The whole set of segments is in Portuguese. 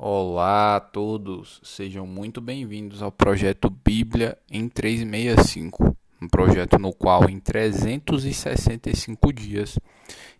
Olá a todos, sejam muito bem-vindos ao projeto Bíblia em 365, um projeto no qual em 365 dias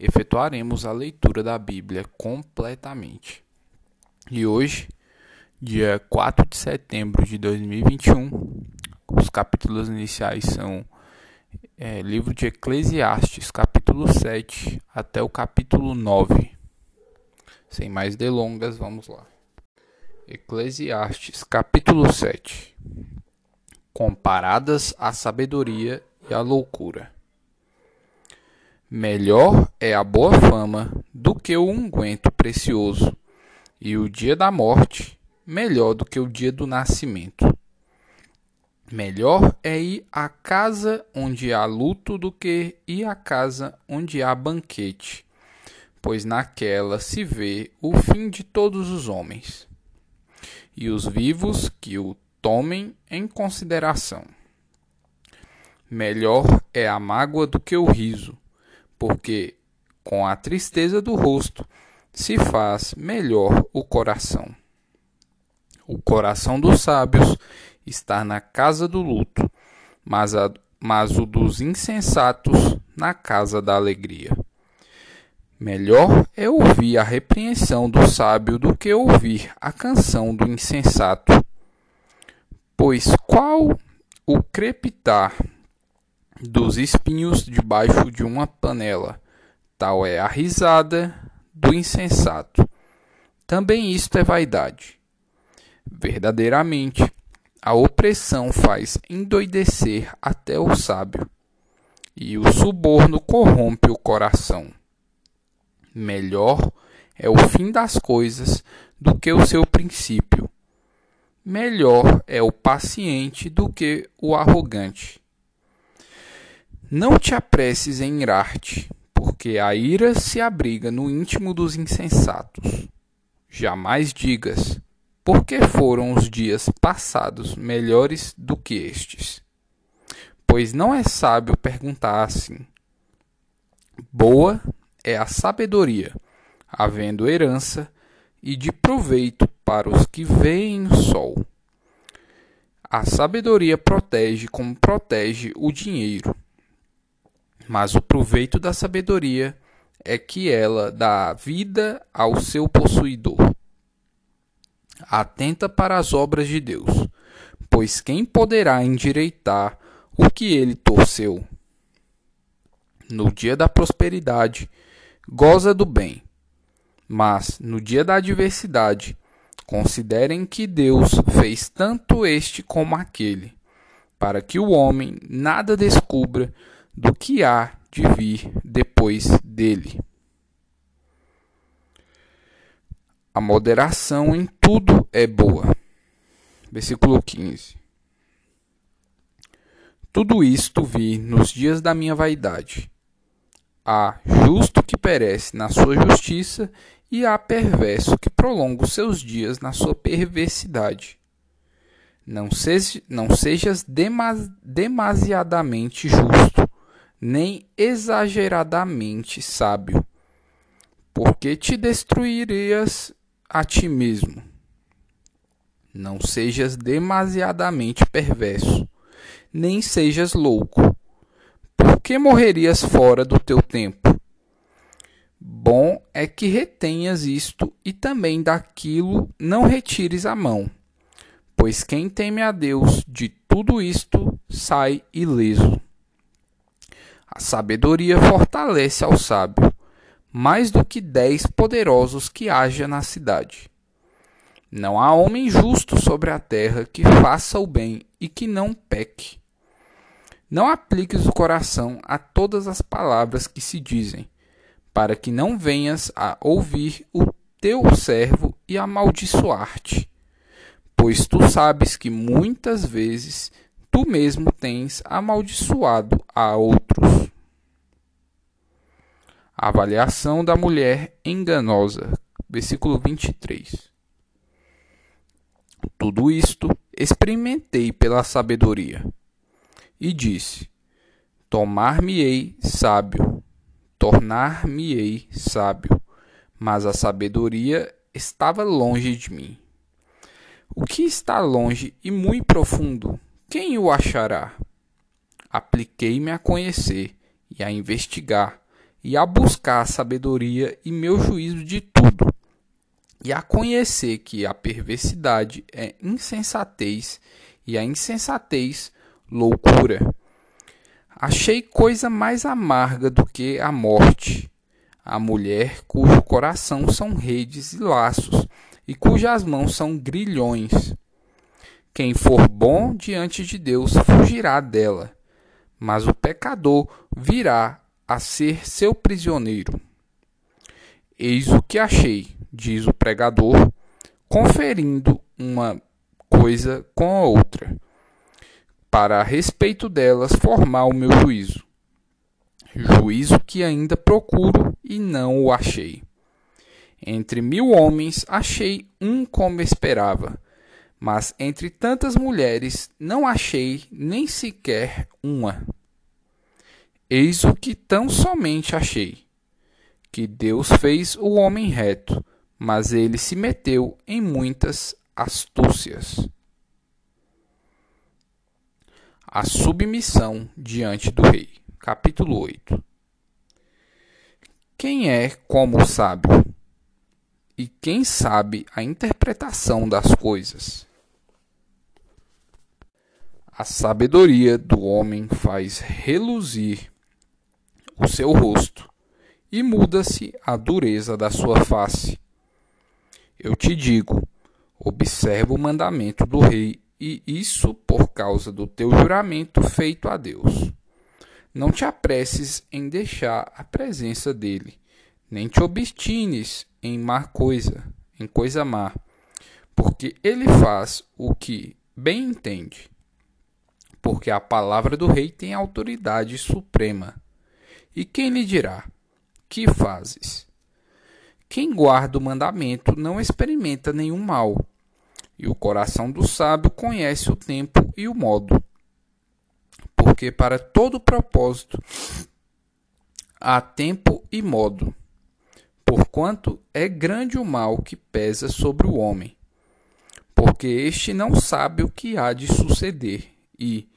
efetuaremos a leitura da Bíblia completamente. E hoje, dia 4 de setembro de 2021, os capítulos iniciais são é, livro de Eclesiastes, capítulo 7 até o capítulo 9. Sem mais delongas, vamos lá. Eclesiastes, capítulo 7 Comparadas a sabedoria e a loucura. Melhor é a boa fama do que o unguento precioso, e o dia da morte melhor do que o dia do nascimento. Melhor é ir à casa onde há luto do que ir à casa onde há banquete, pois naquela se vê o fim de todos os homens e os vivos que o tomem em consideração. Melhor é a mágoa do que o riso, porque com a tristeza do rosto se faz melhor o coração. O coração dos sábios está na casa do luto, mas, a, mas o dos insensatos na casa da alegria. Melhor é ouvir a repreensão do sábio do que ouvir a canção do insensato. Pois qual o crepitar dos espinhos debaixo de uma panela, tal é a risada do insensato. Também isto é vaidade. Verdadeiramente, a opressão faz endoidecer até o sábio, e o suborno corrompe o coração. Melhor é o fim das coisas do que o seu princípio. Melhor é o paciente do que o arrogante. Não te apresses em irar-te, porque a ira se abriga no íntimo dos insensatos. Jamais digas, porque foram os dias passados melhores do que estes. Pois não é sábio perguntar assim: Boa é a sabedoria, havendo herança e de proveito para os que veem o sol. A sabedoria protege como protege o dinheiro. Mas o proveito da sabedoria é que ela dá vida ao seu possuidor. Atenta para as obras de Deus, pois quem poderá endireitar o que ele torceu? No dia da prosperidade, goza do bem. Mas, no dia da adversidade, considerem que Deus fez tanto este como aquele, para que o homem nada descubra do que há de vir depois dele. A moderação em tudo é boa. Versículo 15. Tudo isto vi nos dias da minha vaidade Há justo que perece na sua justiça, e há perverso que prolonga os seus dias na sua perversidade. Não, não sejas demasiadamente justo, nem exageradamente sábio, porque te destruirias a ti mesmo. Não sejas demasiadamente perverso, nem sejas louco, que morrerias fora do teu tempo? Bom é que retenhas isto e também daquilo não retires a mão, pois quem teme a Deus de tudo isto sai ileso. A sabedoria fortalece ao sábio, mais do que dez poderosos que haja na cidade. Não há homem justo sobre a terra que faça o bem e que não peque. Não apliques o coração a todas as palavras que se dizem, para que não venhas a ouvir o teu servo e amaldiçoar-te. Pois tu sabes que muitas vezes tu mesmo tens amaldiçoado a outros. Avaliação da mulher enganosa, versículo 23. Tudo isto experimentei pela sabedoria e disse: Tomar-me-ei sábio, tornar-me-ei sábio, mas a sabedoria estava longe de mim. O que está longe e muito profundo, quem o achará? Apliquei-me a conhecer e a investigar e a buscar a sabedoria e meu juízo de tudo, e a conhecer que a perversidade é insensatez e a insensatez loucura. Achei coisa mais amarga do que a morte, a mulher cujo coração são redes e laços, e cujas mãos são grilhões. Quem for bom diante de Deus fugirá dela, mas o pecador virá a ser seu prisioneiro. Eis o que achei, diz o pregador, conferindo uma coisa com a outra, para a respeito delas formar o meu juízo. Juízo que ainda procuro e não o achei. Entre mil homens achei um como esperava, mas entre tantas mulheres não achei nem sequer uma. Eis o que tão somente achei: que Deus fez o homem reto, mas ele se meteu em muitas astúcias. A submissão diante do rei. Capítulo 8. Quem é como o sábio? E quem sabe a interpretação das coisas? A sabedoria do homem faz reluzir o seu rosto, e muda-se a dureza da sua face. Eu te digo: observa o mandamento do rei, e isso por causa do teu juramento feito a Deus. Não te apresses em deixar a presença dele, nem te obstines em má coisa, em coisa má, porque ele faz o que bem entende. Porque a palavra do rei tem autoridade suprema. E quem lhe dirá: Que fazes? Quem guarda o mandamento não experimenta nenhum mal, e o coração do sábio conhece o tempo e o modo. Porque para todo propósito há tempo e modo, porquanto é grande o mal que pesa sobre o homem, porque este não sabe o que há de suceder, e,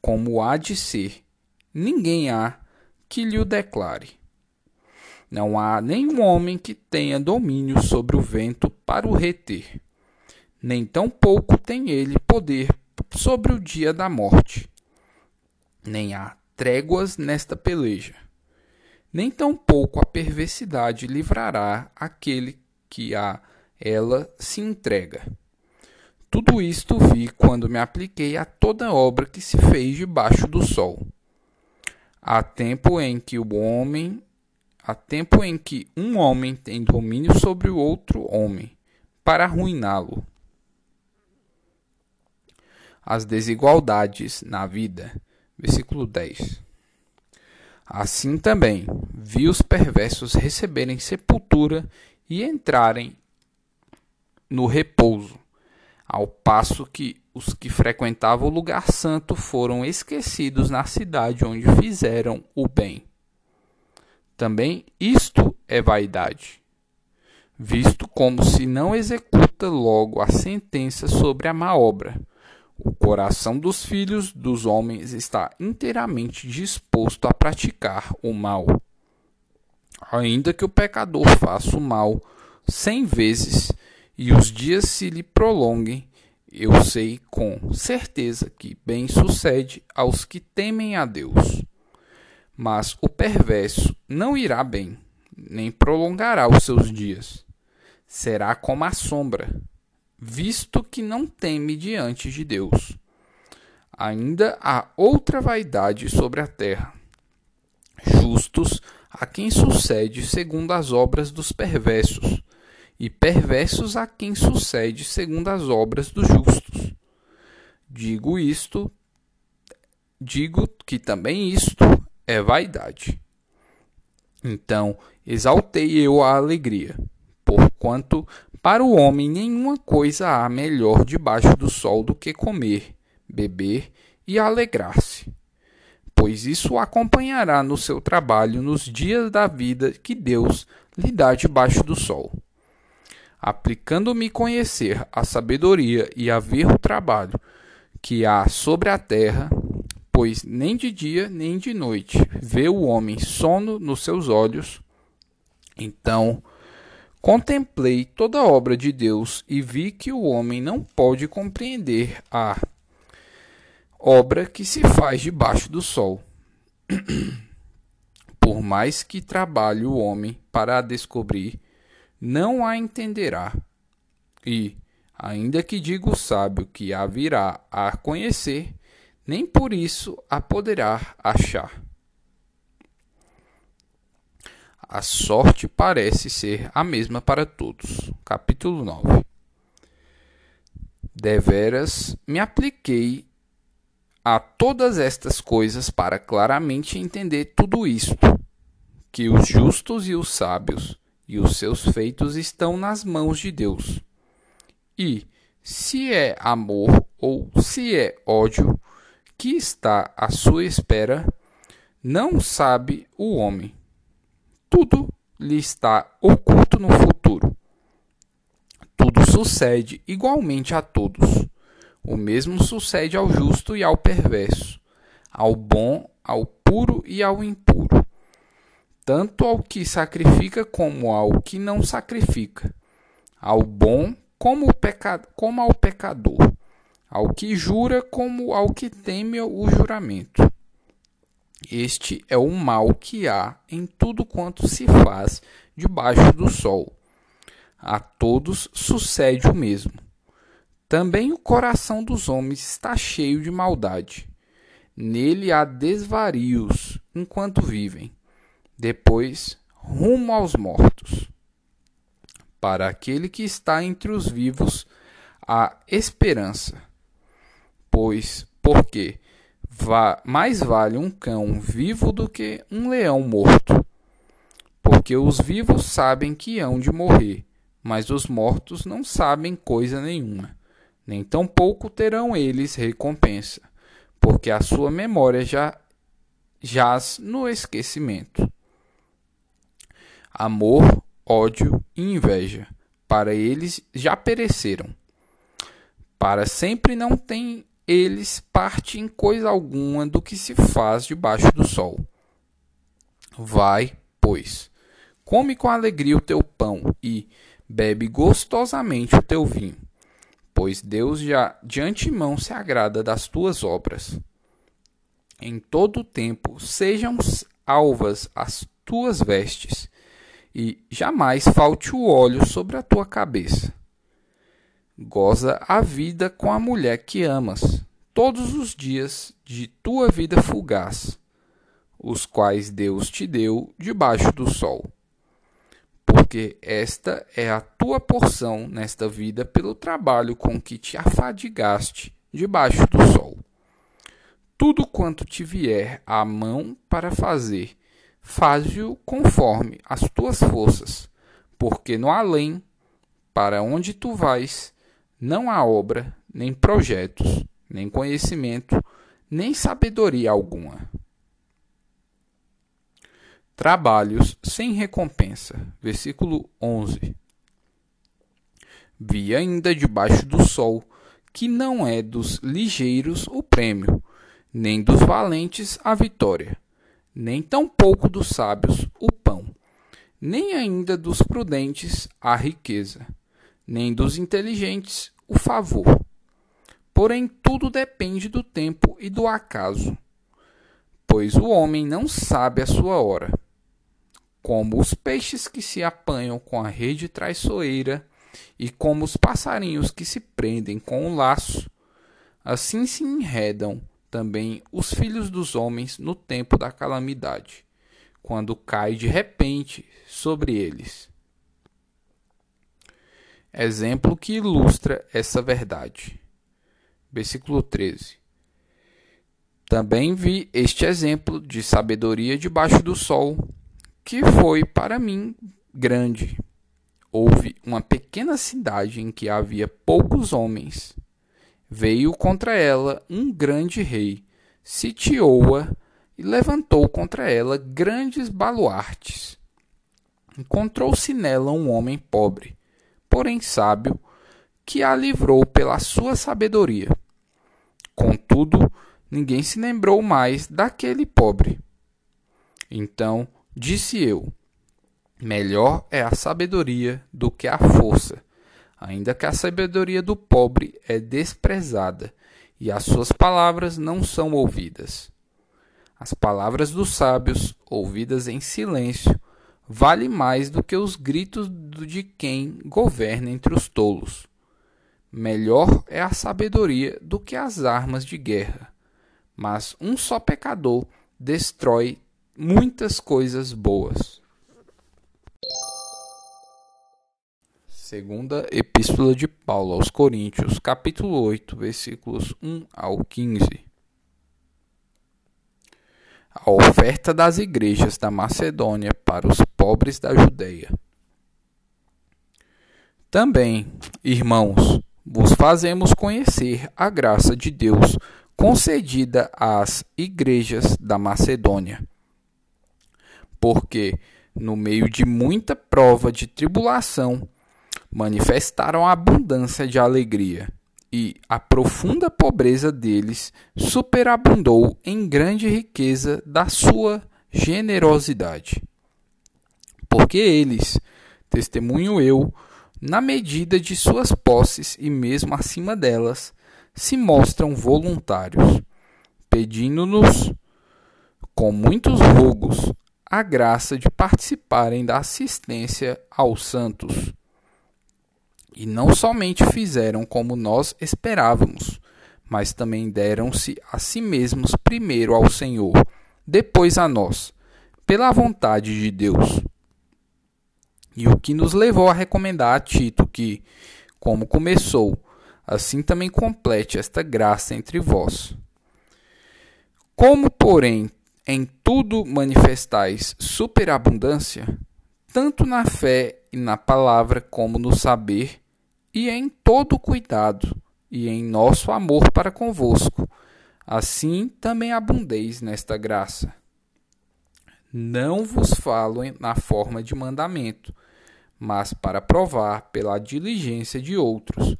como há de ser, ninguém há que lhe o declare. Não há nenhum homem que tenha domínio sobre o vento para o reter, nem tampouco tem ele poder sobre o dia da morte. Nem há tréguas nesta peleja, nem tampouco a perversidade livrará aquele que a ela se entrega. Tudo isto vi quando me apliquei a toda obra que se fez debaixo do sol. Há tempo em que o homem, há tempo em que um homem tem domínio sobre o outro homem, para arruiná-lo. As desigualdades na vida. Versículo 10. Assim também vi os perversos receberem sepultura e entrarem no repouso, ao passo que os que frequentavam o lugar santo foram esquecidos na cidade onde fizeram o bem. Também isto é vaidade, visto como se não executa logo a sentença sobre a má obra. O coração dos filhos dos homens está inteiramente disposto a praticar o mal. Ainda que o pecador faça o mal cem vezes e os dias se lhe prolonguem, eu sei com certeza que bem sucede aos que temem a Deus. Mas o perverso não irá bem, nem prolongará os seus dias. Será como a sombra, visto que não teme diante de Deus. Ainda há outra vaidade sobre a terra. Justos a quem sucede segundo as obras dos perversos e perversos a quem sucede segundo as obras dos justos. Digo isto, digo que também isto é vaidade. Então exaltei eu a alegria, porquanto para o homem nenhuma coisa há melhor debaixo do sol do que comer, beber e alegrar-se, pois isso acompanhará no seu trabalho nos dias da vida que Deus lhe dá debaixo do sol. aplicando-me conhecer a sabedoria e a ver o trabalho que há sobre a terra, pois nem de dia nem de noite vê o homem sono nos seus olhos. Então contemplei toda a obra de Deus e vi que o homem não pode compreender a obra que se faz debaixo do sol. Por mais que trabalhe o homem para a descobrir, não a entenderá. E, ainda que diga o sábio que a virá a conhecer, nem por isso a poderá achar. A sorte parece ser a mesma para todos. Capítulo 9. Deveras me apliquei a todas estas coisas para claramente entender tudo isto, que os justos e os sábios e os seus feitos estão nas mãos de Deus. E, se é amor ou se é ódio que está à sua espera, não sabe o homem. Tudo lhe está oculto no futuro. Tudo sucede igualmente a todos o mesmo sucede ao justo e ao perverso, ao bom, ao puro e ao impuro, tanto ao que sacrifica como ao que não sacrifica, ao bom como, pecado, como ao pecador, ao que jura como ao que teme o juramento. Este é o mal que há em tudo quanto se faz debaixo do sol. A todos sucede o mesmo. Também o coração dos homens está cheio de maldade. Nele há desvarios enquanto vivem. Depois, rumo aos mortos. Para aquele que está entre os vivos, há esperança. Pois, porque mais vale um cão vivo do que um leão morto. Porque os vivos sabem que hão de morrer, mas os mortos não sabem coisa nenhuma nem tampouco terão eles recompensa, porque a sua memória já jaz no esquecimento. Amor, ódio e inveja, para eles já pereceram. Para sempre não têm eles parte em coisa alguma do que se faz debaixo do sol. Vai, pois, come com alegria o teu pão e bebe gostosamente o teu vinho pois Deus já de antemão se agrada das tuas obras. Em todo o tempo sejam alvas as tuas vestes, e jamais falte o óleo sobre a tua cabeça. Goza a vida com a mulher que amas, todos os dias de tua vida fugaz, os quais Deus te deu debaixo do sol porque esta é a tua porção nesta vida pelo trabalho com que te afadigaste debaixo do sol. Tudo quanto te vier à mão para fazer, faze-o conforme as tuas forças, porque no além, para onde tu vais, não há obra, nem projetos, nem conhecimento, nem sabedoria alguma. Trabalhos sem recompensa. Versículo 11. Vi ainda debaixo do sol que não é dos ligeiros o prêmio, nem dos valentes a vitória, nem tampouco dos sábios o pão, nem ainda dos prudentes a riqueza, nem dos inteligentes o favor. Porém, tudo depende do tempo e do acaso, pois o homem não sabe a sua hora como os peixes que se apanham com a rede traiçoeira e como os passarinhos que se prendem com o laço, assim se enredam também os filhos dos homens no tempo da calamidade, quando cai de repente sobre eles. Exemplo que ilustra essa verdade. Versículo 13. Também vi este exemplo de sabedoria debaixo do sol que foi para mim grande. Houve uma pequena cidade em que havia poucos homens. Veio contra ela um grande rei, sitiou-a e levantou contra ela grandes baluartes. Encontrou-se nela um homem pobre, porém sábio, que a livrou pela sua sabedoria. Contudo, ninguém se lembrou mais daquele pobre. Então disse eu: Melhor é a sabedoria do que a força, ainda que a sabedoria do pobre é desprezada e as suas palavras não são ouvidas. As palavras dos sábios, ouvidas em silêncio, vale mais do que os gritos de quem governa entre os tolos. Melhor é a sabedoria do que as armas de guerra, mas um só pecador destrói muitas coisas boas. Segunda Epístola de Paulo aos Coríntios, capítulo 8, versículos 1 ao 15. A oferta das igrejas da Macedônia para os pobres da Judéia. Também, irmãos, vos fazemos conhecer a graça de Deus concedida às igrejas da Macedônia. Porque, no meio de muita prova de tribulação, manifestaram abundância de alegria, e a profunda pobreza deles superabundou em grande riqueza da sua generosidade. Porque eles, testemunho eu, na medida de suas posses e mesmo acima delas, se mostram voluntários, pedindo-nos, com muitos rogos, a graça de participarem da assistência aos santos. E não somente fizeram como nós esperávamos, mas também deram-se a si mesmos primeiro ao Senhor, depois a nós, pela vontade de Deus e o que nos levou a recomendar a Tito que, como começou, assim também complete esta graça entre vós. Como, porém, em tudo manifestais superabundância, tanto na fé e na palavra como no saber, e em todo cuidado, e em nosso amor para convosco, assim também abundeis nesta graça. Não vos falo na forma de mandamento, mas para provar pela diligência de outros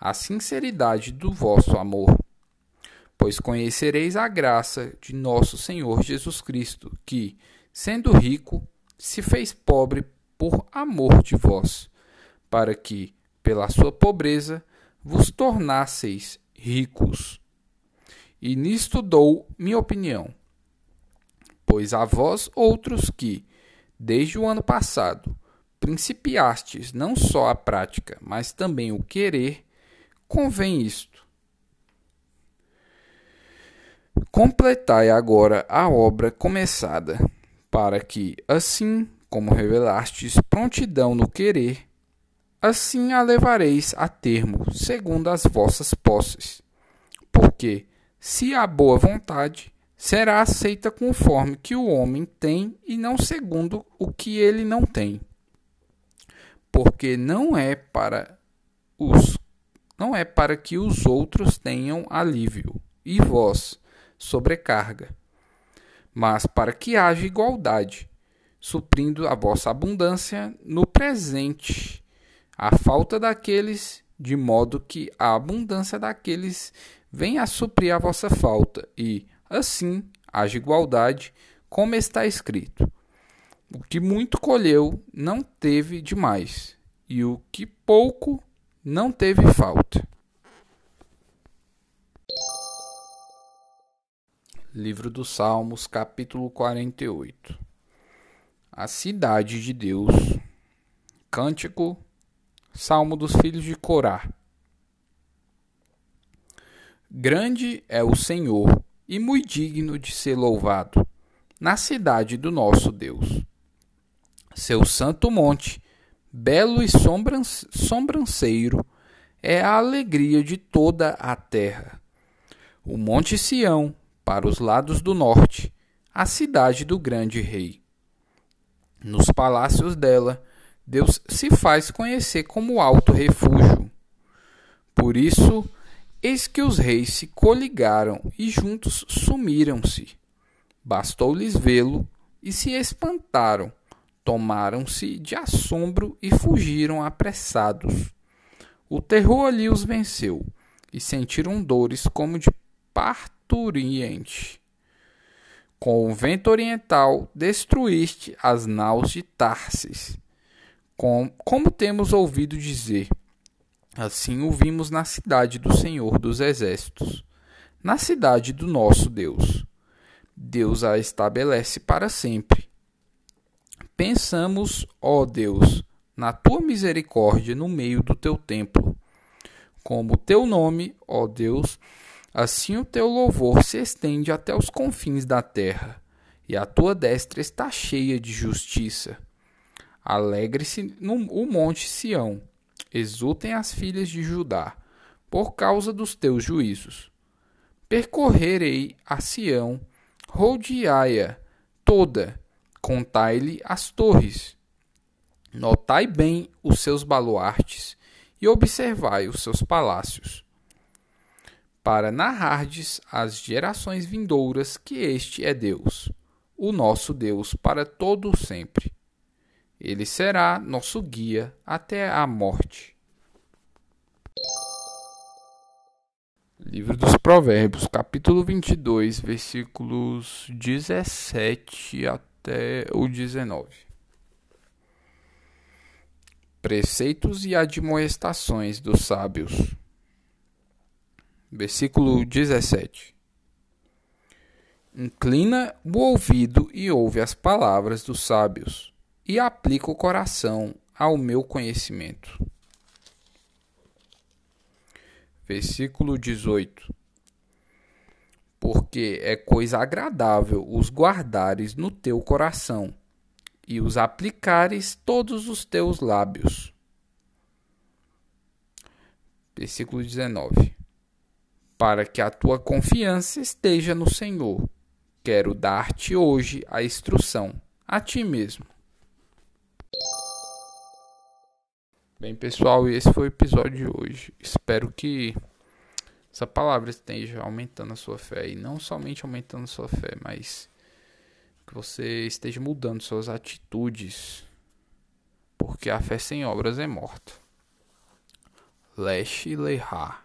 a sinceridade do vosso amor. Pois conhecereis a graça de nosso Senhor Jesus Cristo, que, sendo rico, se fez pobre por amor de vós, para que, pela sua pobreza, vos tornasseis ricos. E nisto dou minha opinião. Pois a vós outros que, desde o ano passado, principiastes não só a prática, mas também o querer, convém isto. Completai agora a obra começada, para que, assim como revelastes prontidão no querer, assim a levareis a termo, segundo as vossas posses. Porque, se há boa vontade, será aceita conforme que o homem tem e não segundo o que ele não tem porque não é para os não é para que os outros tenham alívio e vós sobrecarga, mas para que haja igualdade, suprindo a vossa abundância no presente, a falta daqueles, de modo que a abundância daqueles venha a suprir a vossa falta, e assim haja igualdade, como está escrito. O que muito colheu não teve demais, e o que pouco não teve falta. Livro dos Salmos, capítulo 48 A cidade de Deus Cântico Salmo dos filhos de Corá Grande é o Senhor e muito digno de ser louvado na cidade do nosso Deus seu santo monte, belo e sobranceiro, é a alegria de toda a terra. O Monte Sião, para os lados do norte, a cidade do grande rei. Nos palácios dela, Deus se faz conhecer como alto refúgio. Por isso, eis que os reis se coligaram e juntos sumiram-se. Bastou-lhes vê-lo e se espantaram tomaram-se de assombro e fugiram apressados. O terror ali os venceu e sentiram dores como de parturiente. Com o vento oriental destruíste as naus de Tarsis. Com, como temos ouvido dizer, assim o vimos na cidade do Senhor dos Exércitos, na cidade do nosso Deus. Deus a estabelece para sempre. Pensamos, ó Deus, na tua misericórdia no meio do teu templo. Como o teu nome, ó Deus, assim o teu louvor se estende até os confins da terra, e a tua destra está cheia de justiça. Alegre-se o monte Sião, exultem as filhas de Judá, por causa dos teus juízos. Percorrerei a Sião, rodeai-a toda, contai-lhe as torres Notai bem os seus baluartes e observai os seus palácios, para narrardes às gerações vindouras que este é Deus, o nosso Deus para todo o sempre. Ele será nosso guia até a morte. Livro dos Provérbios, capítulo 22, versículos 17 até o 19 preceitos e admoestações dos sábios. Versículo 17. Inclina o ouvido e ouve as palavras dos sábios, e aplica o coração ao meu conhecimento. Versículo 18. Porque é coisa agradável os guardares no teu coração e os aplicares todos os teus lábios. Versículo 19. Para que a tua confiança esteja no Senhor, quero dar-te hoje a instrução, a ti mesmo. Bem, pessoal, esse foi o episódio de hoje. Espero que essa palavra esteja aumentando a sua fé e não somente aumentando a sua fé, mas que você esteja mudando suas atitudes, porque a fé sem obras é morta. Leche Leha